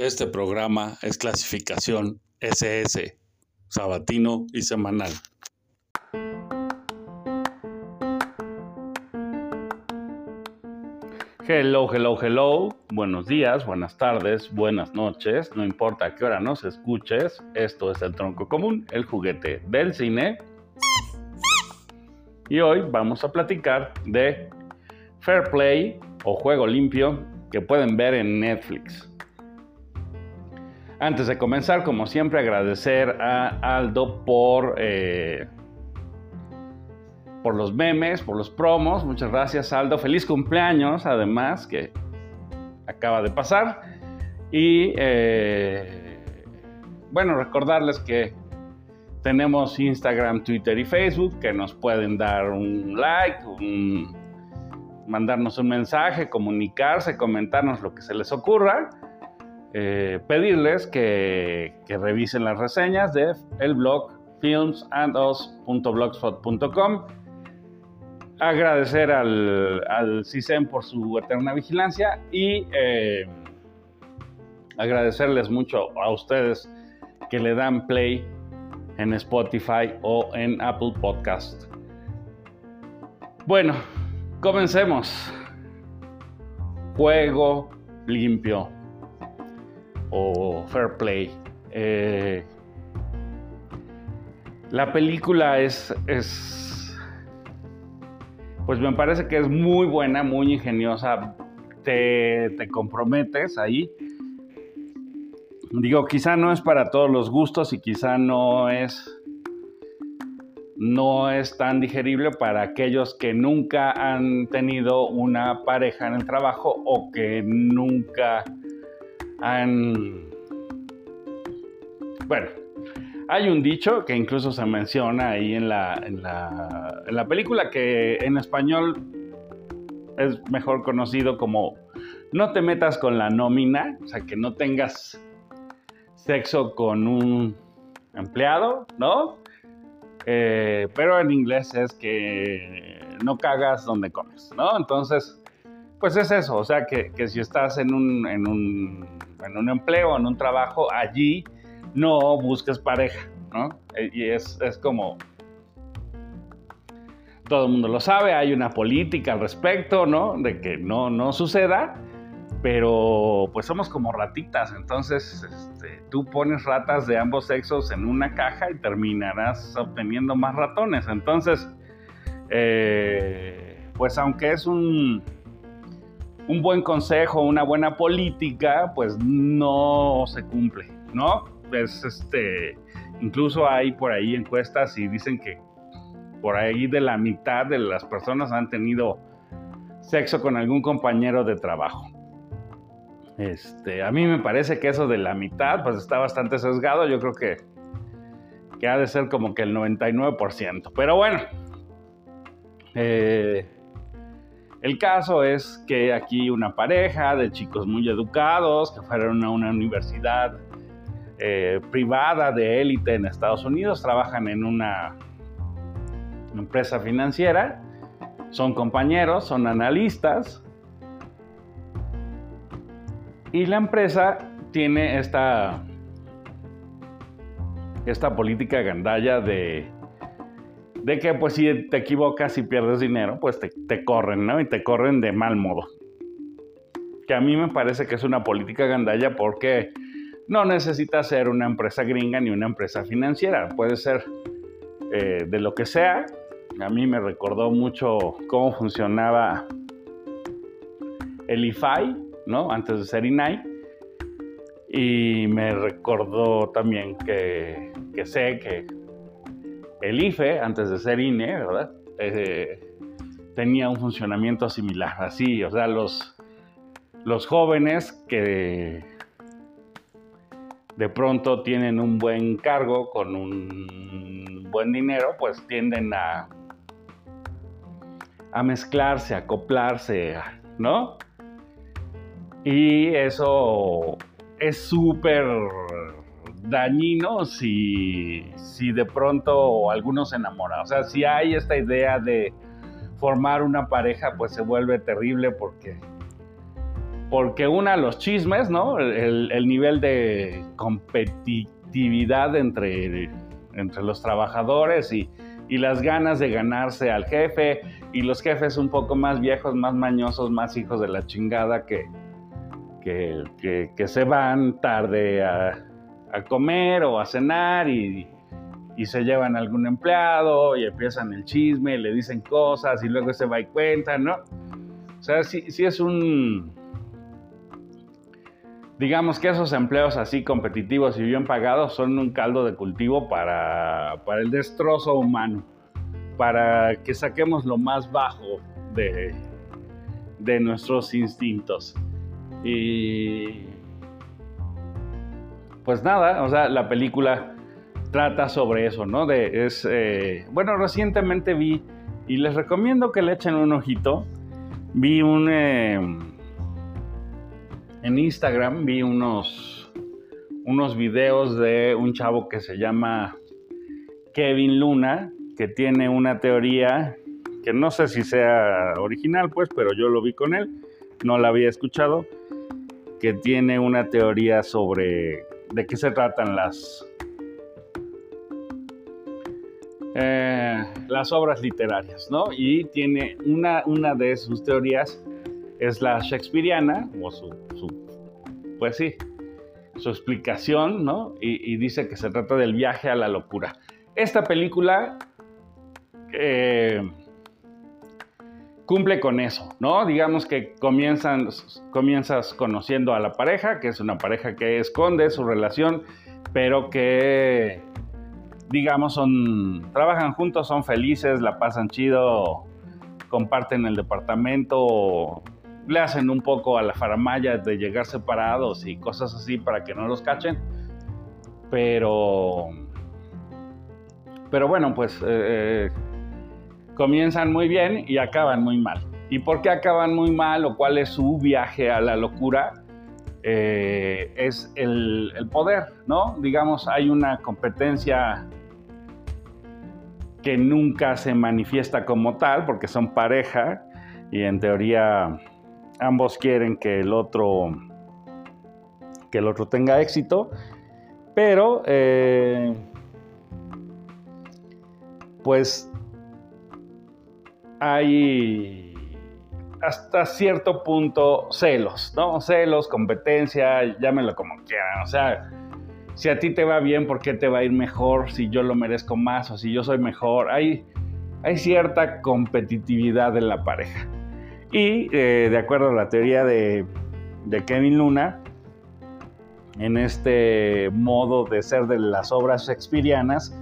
Este programa es clasificación SS, sabatino y semanal. Hello, hello, hello. Buenos días, buenas tardes, buenas noches. No importa a qué hora nos escuches. Esto es el tronco común, el juguete del cine. Y hoy vamos a platicar de Fair Play o Juego Limpio que pueden ver en Netflix. Antes de comenzar, como siempre, agradecer a Aldo por eh, por los memes, por los promos. Muchas gracias, Aldo. Feliz cumpleaños, además, que acaba de pasar. Y eh, bueno, recordarles que tenemos Instagram, Twitter y Facebook, que nos pueden dar un like, mandarnos un mensaje, comunicarse, comentarnos lo que se les ocurra. Eh, pedirles que, revisen las reseñas de el blog filmsandos.blogspot.com agradecer al, al CISEN por su eterna vigilancia y eh, agradecerles mucho a ustedes que le dan play en Spotify o en Apple Podcast. Bueno, comencemos. Juego limpio o fair play. Eh, la película es, es pues me parece que es muy buena, muy ingeniosa, te, comprometes ahí. Digo, quizá no es para todos los gustos y quizá no es no es tan digerible para aquellos que nunca han tenido una pareja en el trabajo o que nunca bueno, hay un dicho que incluso se menciona ahí en la, en la, película que en español es mejor conocido como no te metas con la nómina, o sea, que no tengas sexo con un empleado, ¿no? Eh, pero en inglés es que no cagas donde comes, ¿no? Entonces, pues es eso, o sea, que, si estás en un, en un, en un empleo, en un trabajo, allí no busques pareja, ¿no? Eh, y es, como, todo el mundo lo sabe, hay una política al respecto, ¿no? De que no, no suceda, pero pues somos como ratitas, entonces este, tú pones ratas de ambos sexos en una caja y terminarás obteniendo más ratones. Entonces, eh, pues aunque es un, un buen consejo, una buena política, pues no se cumple, ¿no? es este, incluso hay por ahí encuestas y dicen que por ahí de la mitad de las personas han tenido sexo con algún compañero de trabajo. Este, a mí me parece que eso de la mitad pues está bastante sesgado, yo creo que, que ha de ser como que el 99%. Pero bueno, eh, el caso es que aquí una pareja de chicos muy educados que fueron a una universidad eh, privada de élite en Estados Unidos, trabajan en una empresa financiera, son compañeros, son analistas, y la empresa tiene esta, esta política gandalla de, de que pues si te equivocas y pierdes dinero, pues te, corren, ¿no? Y te corren de mal modo. Que a mí me parece que es una política gandalla porque no necesita ser una empresa gringa ni una empresa financiera, puede ser eh, de lo que sea. A mí me recordó mucho cómo funcionaba el IFAI, ¿no? Antes de ser INAI. Y me recordó también que, sé que el IFE, antes de ser INE, ¿verdad? Eh, tenía un funcionamiento similar, así, o sea, los, los jóvenes que de pronto tienen un buen cargo con un buen dinero, pues tienden a, a mezclarse, a acoplarse, ¿no? Y eso es súper dañino si, si de pronto algunos se enamoran. O sea, si hay esta idea de formar una pareja, pues se vuelve terrible porque porque una, los chismes, ¿no? El, nivel de competitividad entre, entre los trabajadores y, las ganas de ganarse al jefe y los jefes un poco más viejos, más mañosos, más hijos de la chingada que, que, se van tarde a, a, comer o a cenar y, y se llevan a algún empleado y empiezan el chisme, le dicen cosas y luego se va y cuenta, ¿no? O sea, sí, es un... Digamos que esos empleos así competitivos y bien pagados son un caldo de cultivo para, para el destrozo humano, para que saquemos lo más bajo de, de nuestros instintos. Y pues nada, o sea, la película trata sobre eso, ¿no? De, es, eh, bueno, recientemente vi, y les recomiendo que le echen un ojito, vi un... Em, en Instagram vi unos, unos videos de un chavo que se llama Kevin Luna, que tiene una teoría que no sé si sea original, pues, pero yo lo vi con él, no la había escuchado, que tiene una teoría sobre de qué se tratan las, eh, las obras literarias, ¿no? Y tiene una, una de sus teorías, es la shakespeariana, o su, pues sí, su explicación, ¿no? Y, dice que se trata del viaje a la locura. Esta película eh, cumple con eso, ¿no? Digamos que comienzan, comienzas conociendo a la pareja, que es una pareja que esconde su relación, pero que digamos, son, trabajan juntos, son felices, la pasan chido, comparten el departamento, le hacen un poco a la faramaya de llegar separados y cosas así para que no los cachen. Pero, pero bueno, pues eh, eh, comienzan muy bien y acaban muy mal. ¿Y por qué acaban muy mal o cuál es su viaje a la locura? Eh, es el, poder, ¿no? Digamos, hay una competencia que nunca se manifiesta como tal porque son pareja y en teoría ambos quieren que el otro que el otro tenga éxito pero eh, pues hay hasta cierto punto celos, ¿no? Celos, competencia, llámelo como quieran. O sea, si a ti te va bien, ¿por qué te va a ir mejor si yo lo merezco más o si yo soy mejor? Hay, hay cierta competitividad en la pareja. Y eh, de acuerdo a la teoría de, de Kevin Luna, en este modo de ser de las obras shakespearianas,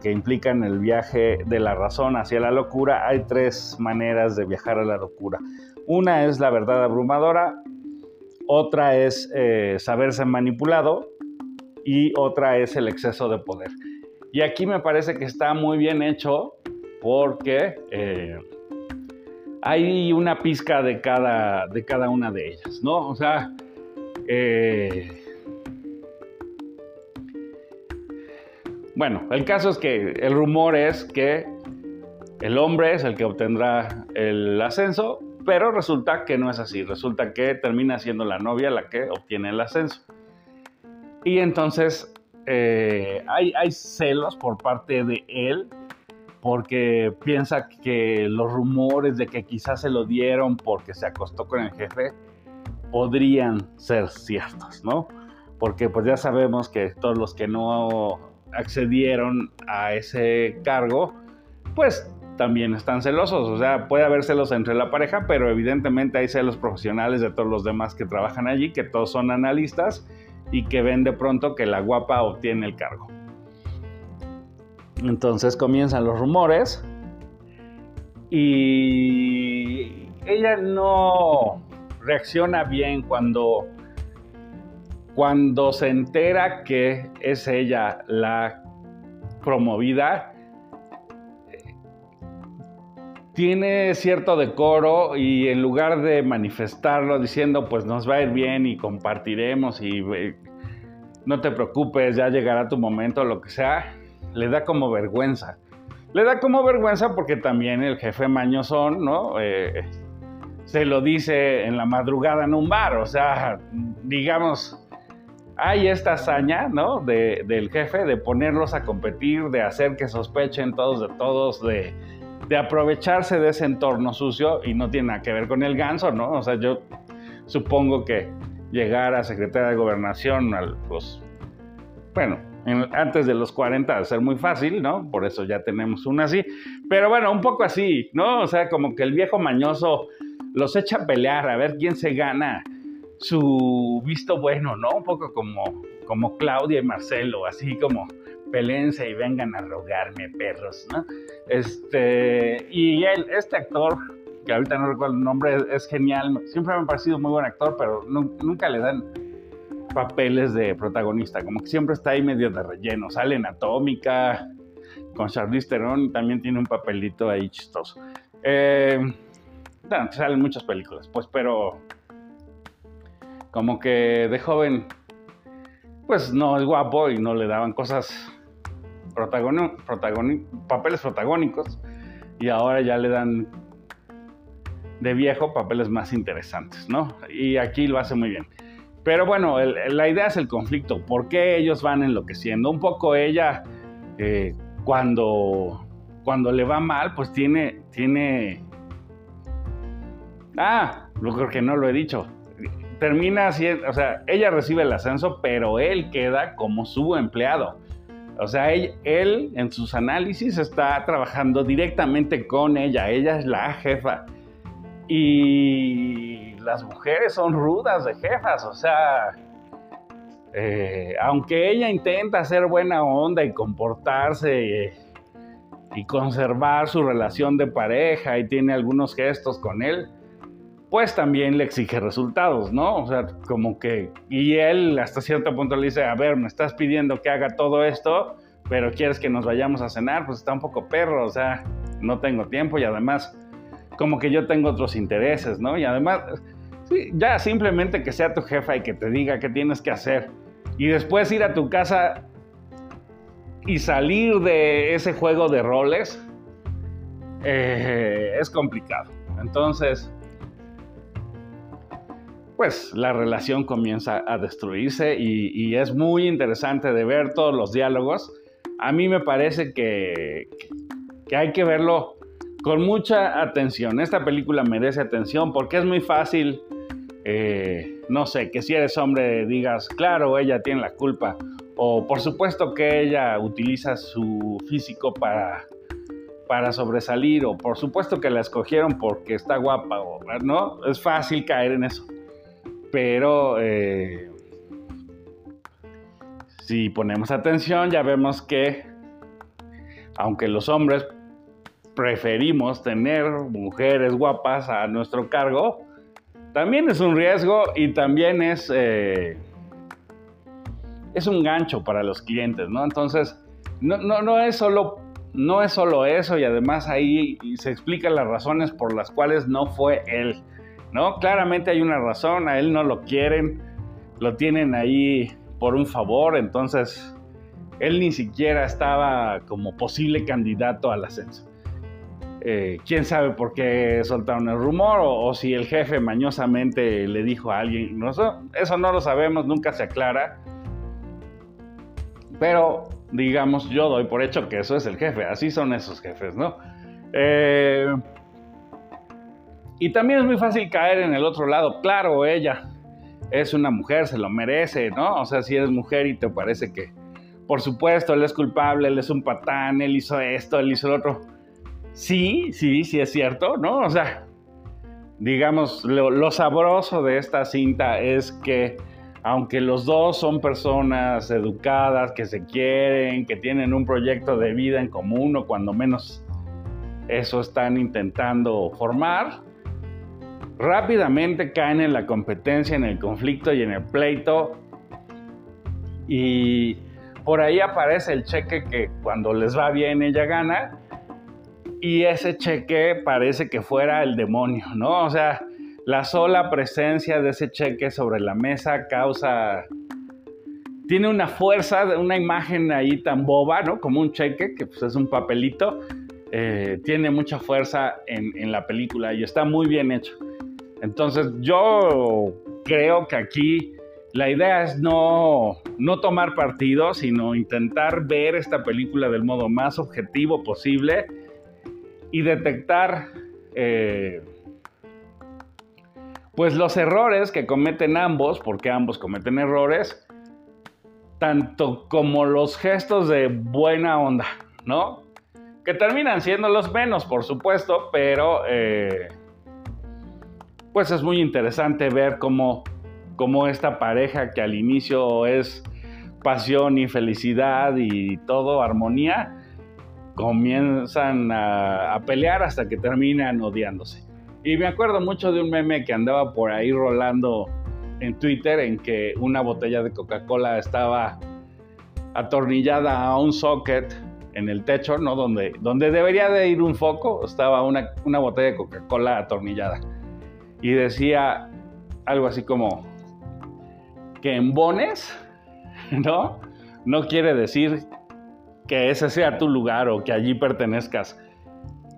que implican el viaje de la razón hacia la locura, hay tres maneras de viajar a la locura. Una es la verdad abrumadora, otra es eh, saberse manipulado y otra es el exceso de poder. Y aquí me parece que está muy bien hecho porque eh, hay una pizca de cada, de cada una de ellas, ¿no? O sea, eh, bueno, el caso es que el rumor es que el hombre es el que obtendrá el ascenso, pero resulta que no es así, resulta que termina siendo la novia la que obtiene el ascenso. Y entonces eh, hay, hay celos por parte de él porque piensa que los rumores de que quizás se lo dieron porque se acostó con el jefe podrían ser ciertos, ¿no? Porque pues ya sabemos que todos los que no accedieron a ese cargo, pues también están celosos. O sea, puede haber celos entre la pareja, pero evidentemente hay celos profesionales de todos los demás que trabajan allí, que todos son analistas y que ven de pronto que la guapa obtiene el cargo. Entonces comienzan los rumores y ella no reacciona bien cuando cuando se entera que es ella la promovida tiene cierto decoro y en lugar de manifestarlo diciendo pues nos va a ir bien y compartiremos y eh, no te preocupes, ya llegará tu momento, lo que sea, le da como vergüenza. Le da como vergüenza porque también el jefe mañosón, ¿no? Eh, se lo dice en la madrugada en un bar. O sea, digamos, hay esta hazaña, ¿no? del jefe de ponerlos a competir, de hacer que sospechen todos de todos, de, de aprovecharse de ese entorno sucio y no tiene nada que ver con el ganso, ¿no? O sea, yo supongo que llegar a secretaria de gobernación, al, pues, bueno, antes de los 40 va a ser muy fácil, ¿no? Por eso ya tenemos una así. Pero bueno, un poco así, ¿no? O sea, como que el viejo mañoso los echa a pelear a ver quién se gana su visto bueno, ¿no? Un poco como, como Claudia y Marcelo, así como pelense y vengan a rogarme, perros, ¿no? Este, y él, este actor, que ahorita no recuerdo el nombre, es, genial, siempre me ha parecido muy buen actor, pero nunca le dan papeles de protagonista, como que siempre está ahí medio de relleno, sale en Atómica, con Charlize Theron, también tiene un papelito ahí chistoso. Eh, salen muchas películas, pues, pero como que de joven, pues no es guapo y no le daban cosas papeles protagónicos y ahora ya le dan de viejo papeles más interesantes, ¿no? Y aquí lo hace muy bien. Pero bueno, la idea es el conflicto. ¿Por qué ellos van enloqueciendo? Un poco ella, eh, cuando, cuando le va mal, pues tiene, tiene... Ah, lo creo que no lo he dicho. Termina así, o sea, ella recibe el ascenso, pero él queda como su empleado. O sea, él, en sus análisis está trabajando directamente con ella, ella es la jefa. Y las mujeres son rudas de jefas, o sea, eh, aunque ella intenta ser buena onda y comportarse y conservar su relación de pareja y tiene algunos gestos con él, pues también le exige resultados, ¿no? O sea, como que, y él hasta cierto punto le dice, a ver, me estás pidiendo que haga todo esto, pero quieres que nos vayamos a cenar, pues está un poco perro, o sea, no tengo tiempo y además, como que yo tengo otros intereses, ¿no? Y además, ya simplemente que sea tu jefa y que te diga qué tienes que hacer, y después ir a tu casa y salir de ese juego de roles, eh, es complicado. Entonces, pues la relación comienza a destruirse y, es muy interesante de ver todos los diálogos. A mí me parece que, hay que verlo con mucha atención. Esta película merece atención porque es muy fácil, eh, no sé, que si eres hombre digas, claro, ella tiene la culpa. O por supuesto que ella utiliza su físico para, para sobresalir. O por supuesto que la escogieron porque está guapa. ¿no? Es fácil caer en eso. Pero eh, si ponemos atención ya vemos que aunque los hombres preferimos tener mujeres guapas a nuestro cargo, también es un riesgo y también es, eh, es un gancho para los clientes, ¿no? Entonces, no, no, no, es solo, no es solo eso y además ahí se explican las razones por las cuales no fue él. ¿No? Claramente hay una razón, a él no lo quieren, lo tienen ahí por un favor, entonces él ni siquiera estaba como posible candidato al ascenso. Eh, quién sabe por qué soltaron el rumor o, si el jefe mañosamente le dijo a alguien, no, eso, no lo sabemos, nunca se aclara. Pero digamos, yo doy por hecho que eso es el jefe, así son esos jefes, ¿no? Eh, y también es muy fácil caer en el otro lado. Claro, ella es una mujer, se lo merece, ¿no? O sea, si eres mujer y te parece que, por supuesto, él es culpable, él es un patán, él hizo esto, él hizo lo otro. Sí, sí, sí es cierto, ¿no? O sea, digamos, lo, sabroso de esta cinta es que aunque los dos son personas educadas, que se quieren, que tienen un proyecto de vida en común o cuando menos eso están intentando formar, rápidamente caen en la competencia, en el conflicto y en el pleito. Y por ahí aparece el cheque que cuando les va bien ella gana. Y ese cheque parece que fuera el demonio, ¿no? O sea, la sola presencia de ese cheque sobre la mesa causa... Tiene una fuerza, una imagen ahí tan boba, ¿no? Como un cheque, que pues es un papelito. Eh, tiene mucha fuerza en, en la película y está muy bien hecho. Entonces yo creo que aquí la idea es no, no tomar partido, sino intentar ver esta película del modo más objetivo posible y detectar eh, pues los errores que cometen ambos, porque ambos cometen errores, tanto como los gestos de buena onda, ¿no? Que terminan siendo los menos, por supuesto, pero eh, pues es muy interesante ver cómo, cómo esta pareja que al inicio es pasión y felicidad y todo armonía, comienzan a, pelear hasta que terminan odiándose. Y me acuerdo mucho de un meme que andaba por ahí rolando en Twitter en que una botella de Coca-Cola estaba atornillada a un socket en el techo, ¿no? Donde, donde debería de ir un foco, estaba una, una botella de Coca-Cola atornillada. Y decía algo así como que en bones, ¿no? No quiere decir que ese sea tu lugar o que allí pertenezcas.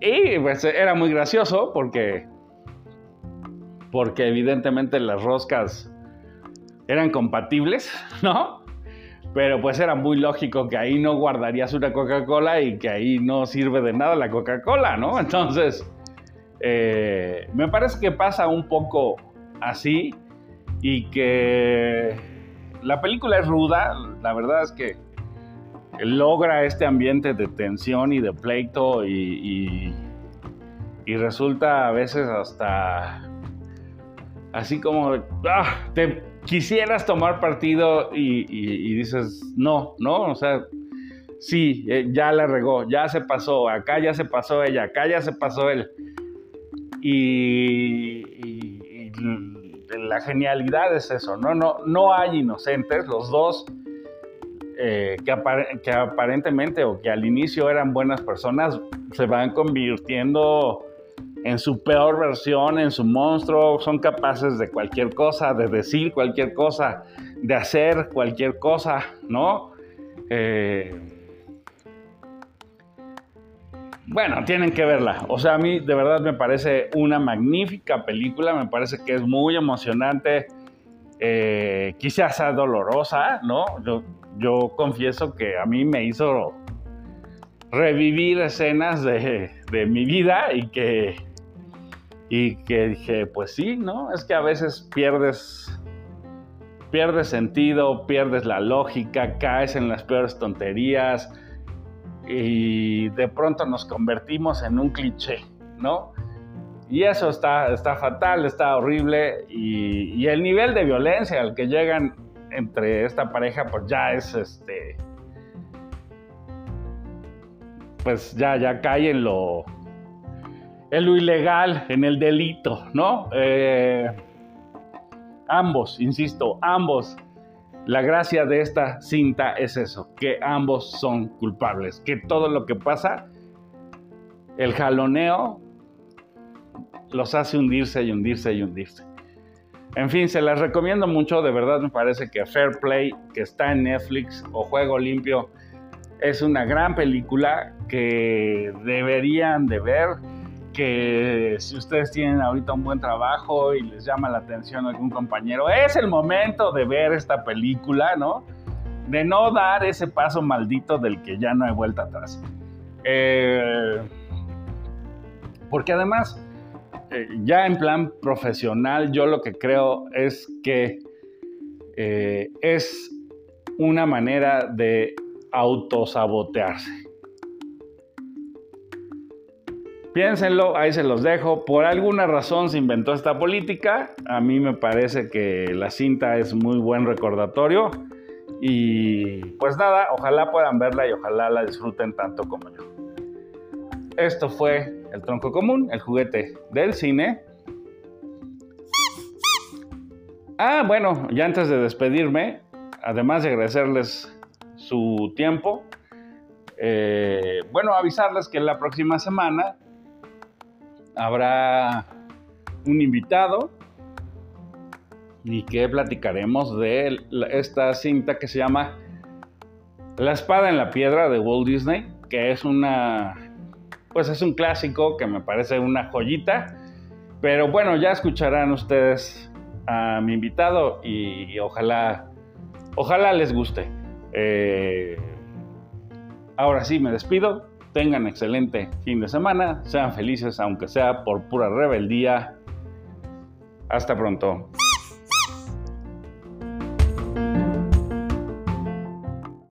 Y pues era muy gracioso porque porque evidentemente las roscas eran compatibles, ¿no? Pero pues era muy lógico que ahí no guardarías una Coca-Cola y que ahí no sirve de nada la Coca-Cola, ¿no? Entonces, eh, me parece que pasa un poco así y que la película es ruda, la verdad es que logra este ambiente de tensión y de pleito y, y resulta a veces hasta así como, ah, te quisieras tomar partido y, dices, no, ¿no? O sea, sí, eh, ya la regó, ya se pasó, acá ya se pasó ella, acá ya se pasó él. Y, la genialidad es eso, ¿no? No, no hay inocentes, los dos eh, que, que aparentemente o que al inicio eran buenas personas se van convirtiendo en su peor versión, en su monstruo, son capaces de cualquier cosa, de decir cualquier cosa, de hacer cualquier cosa, ¿no? Eh, bueno, tienen que verla. O sea, a mí de verdad me parece una magnífica película, me parece que es muy emocionante, eh, quizás sea dolorosa, ¿no? Yo, confieso que a mí me hizo revivir escenas de, de mi vida y que y que dije, pues sí, ¿no? Es que a veces pierdes, pierdes sentido, pierdes la lógica, caes en las peores tonterías y de pronto nos convertimos en un cliché, ¿no? Y eso está, está fatal, está horrible y, el nivel de violencia al que llegan entre esta pareja, pues ya es este. Pues ya, ya cae en lo, en ilegal, en el delito, ¿no? Eh, ambos, insisto, ambos. La gracia de esta cinta es eso, que ambos son culpables, que todo lo que pasa, el jaloneo los hace hundirse y hundirse y hundirse. En fin, se las recomiendo mucho, de verdad me parece que Fair Play, que está en Netflix, o Juego Limpio, es una gran película que deberían de ver que si ustedes tienen ahorita un buen trabajo y les llama la atención algún compañero, es el momento de ver esta película, ¿no? De no dar ese paso maldito del que ya no hay vuelta atrás. Eh, porque además, eh, ya en plan profesional, yo lo que creo es que eh, es una manera de autosabotearse. Piénsenlo, ahí se los dejo. Por alguna razón se inventó esta política. A mí me parece que la cinta es muy buen recordatorio. Y pues nada, ojalá puedan verla y ojalá la disfruten tanto como yo. Esto fue El Tronco Común, el juguete del cine. Ah, bueno, ya antes de despedirme, además de agradecerles su tiempo, eh, bueno, avisarles que la próxima semana habrá un invitado y que platicaremos de esta cinta que se llama La espada en la piedra de Walt Disney, que es una pues es un clásico que me parece una joyita Pero bueno, ya escucharán ustedes a mi invitado y, ojalá, ojalá les guste. Eh, ahora sí, me despido. Tengan excelente fin de semana. Sean felices, aunque sea por pura rebeldía. Hasta pronto.